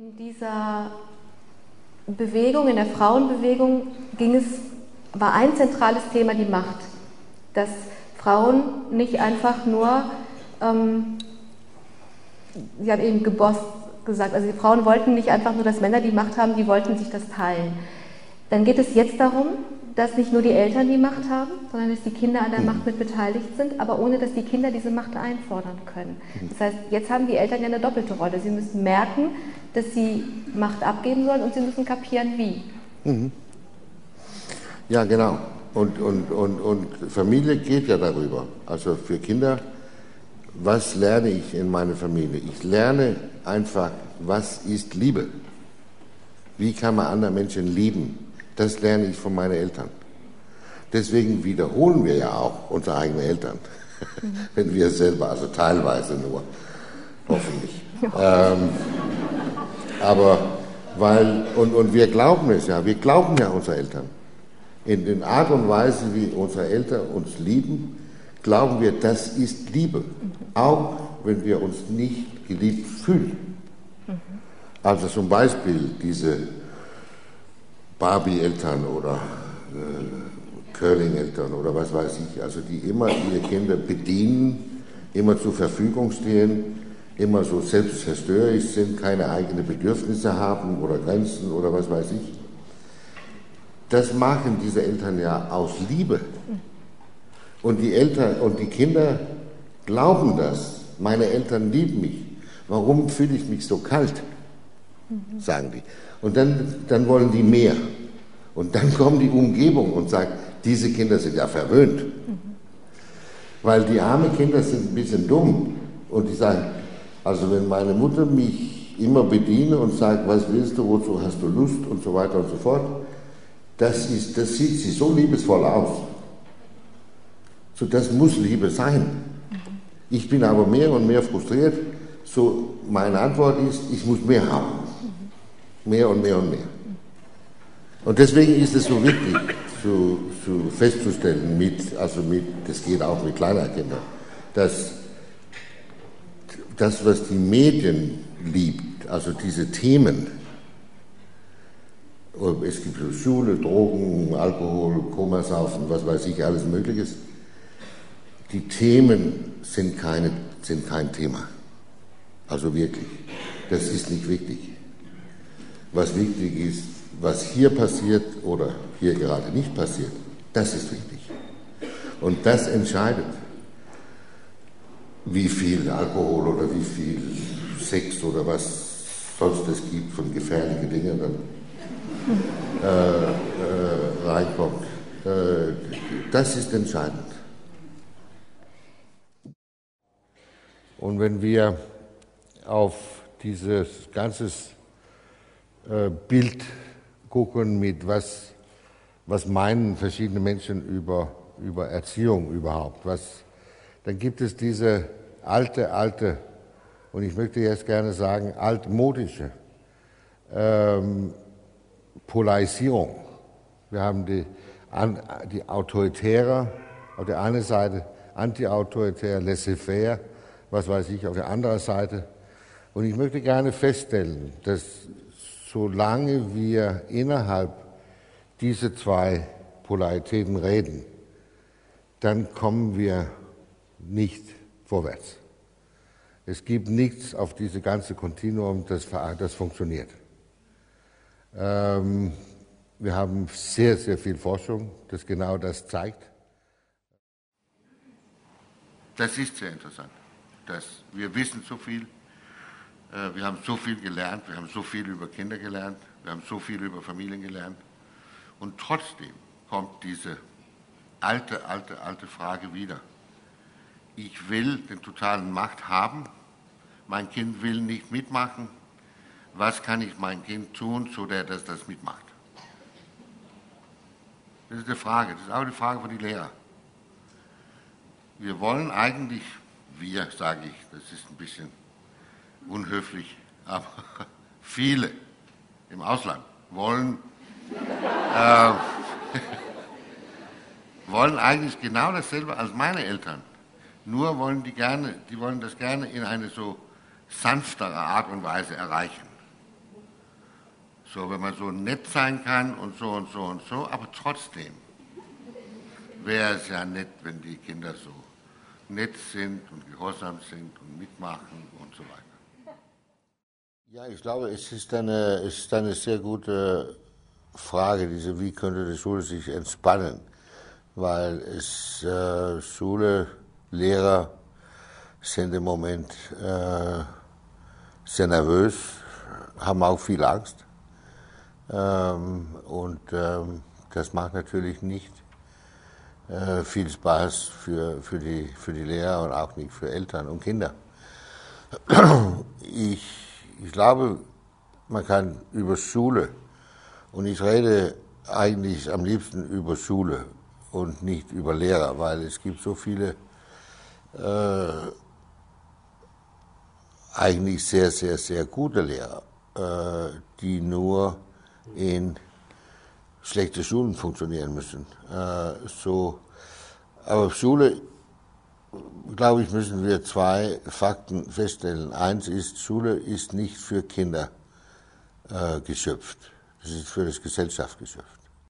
In dieser Bewegung, in der Frauenbewegung ging es, war ein zentrales Thema die Macht. Dass Frauen nicht einfach nur, ähm, sie hat eben gebost gesagt, also die Frauen wollten nicht einfach nur, dass Männer die Macht haben, die wollten sich das teilen. Dann geht es jetzt darum, dass nicht nur die Eltern die Macht haben, sondern dass die Kinder an der Macht mit beteiligt sind, aber ohne dass die Kinder diese Macht einfordern können. Das heißt, jetzt haben die Eltern ja eine doppelte Rolle. Sie müssen merken, dass sie Macht abgeben sollen und sie müssen kapieren, wie. Mhm. Ja, genau. Und, und, und, und Familie geht ja darüber. Also für Kinder, was lerne ich in meiner Familie? Ich lerne einfach, was ist Liebe? Wie kann man andere Menschen lieben? Das lerne ich von meinen Eltern. Deswegen wiederholen wir ja auch unsere eigenen Eltern, mhm. wenn wir selber, also teilweise nur, hoffentlich. ähm, aber weil, und, und wir glauben es ja, wir glauben ja unsere Eltern. In der Art und Weise, wie unsere Eltern uns lieben, glauben wir, das ist Liebe. Auch wenn wir uns nicht geliebt fühlen. Also zum Beispiel diese Barbie-Eltern oder äh, Curling-Eltern oder was weiß ich, also die immer ihre Kinder bedienen, immer zur Verfügung stehen, immer so selbstzerstörerisch sind, keine eigenen Bedürfnisse haben oder Grenzen oder was weiß ich. Das machen diese Eltern ja aus Liebe. Und die Eltern und die Kinder glauben das. Meine Eltern lieben mich. Warum fühle ich mich so kalt? Sagen die. Und dann, dann wollen die mehr. Und dann kommt die Umgebung und sagt, diese Kinder sind ja verwöhnt. Weil die armen Kinder sind ein bisschen dumm. Und die sagen, also wenn meine Mutter mich immer bediene und sagt, was willst du, wozu hast du Lust und so weiter und so fort, das, ist, das sieht sie so liebevoll aus. So, das muss Liebe sein. Ich bin aber mehr und mehr frustriert. So, meine Antwort ist, ich muss mehr haben. Mehr und mehr und mehr. Und deswegen ist es so wichtig, zu, zu festzustellen, mit, also mit, das geht auch mit kleinen Kindern, dass das, was die Medien liebt, also diese Themen, es gibt Schule, Drogen, Alkohol, Komasaufen, was weiß ich, alles Mögliches. Die Themen sind, keine, sind kein Thema. Also wirklich. Das ist nicht wichtig. Was wichtig ist, was hier passiert oder hier gerade nicht passiert, das ist wichtig. Und das entscheidet wie viel Alkohol oder wie viel Sex oder was sonst es gibt von gefährlichen Dingen dann äh, äh, reinkommt. Äh, das ist entscheidend. Und wenn wir auf dieses ganze äh, Bild gucken, mit was, was meinen verschiedene Menschen über, über Erziehung überhaupt, was dann gibt es diese alte, alte, und ich möchte jetzt gerne sagen, altmodische ähm, Polarisierung. Wir haben die, die Autoritäre auf der einen Seite, antiautoritär, laissez-faire, was weiß ich, auf der anderen Seite. Und ich möchte gerne feststellen, dass solange wir innerhalb dieser zwei Polaritäten reden, dann kommen wir nicht vorwärts. Es gibt nichts auf diesem ganzen Kontinuum, das, das funktioniert. Ähm, wir haben sehr, sehr viel Forschung, das genau das zeigt. Das ist sehr interessant. Das, wir wissen so viel, äh, wir haben so viel gelernt, wir haben so viel über Kinder gelernt, wir haben so viel über Familien gelernt. Und trotzdem kommt diese alte, alte, alte Frage wieder ich will den totalen Macht haben, mein Kind will nicht mitmachen, was kann ich mein Kind tun, so dass das mitmacht? Das ist die Frage, das ist auch die Frage von den Lehrern. Wir wollen eigentlich, wir sage ich, das ist ein bisschen unhöflich, aber viele im Ausland wollen, äh, wollen eigentlich genau dasselbe als meine Eltern. Nur wollen die gerne, die wollen das gerne in eine so sanftere Art und Weise erreichen. So, wenn man so nett sein kann und so und so und so, aber trotzdem wäre es ja nett, wenn die Kinder so nett sind und gehorsam sind und mitmachen und so weiter. Ja, ich glaube, es ist eine, es ist eine sehr gute Frage, diese, wie könnte die Schule sich entspannen? Weil es äh, Schule, Lehrer sind im Moment äh, sehr nervös, haben auch viel Angst. Ähm, und ähm, das macht natürlich nicht äh, viel Spaß für, für, die, für die Lehrer und auch nicht für Eltern und Kinder. Ich, ich glaube, man kann über Schule, und ich rede eigentlich am liebsten über Schule und nicht über Lehrer, weil es gibt so viele äh, eigentlich sehr, sehr, sehr gute Lehrer, äh, die nur in schlechte Schulen funktionieren müssen. Äh, so, aber Schule, glaube ich, müssen wir zwei Fakten feststellen. Eins ist, Schule ist nicht für Kinder äh, geschöpft. Es ist für das Gesellschaft geschöpft.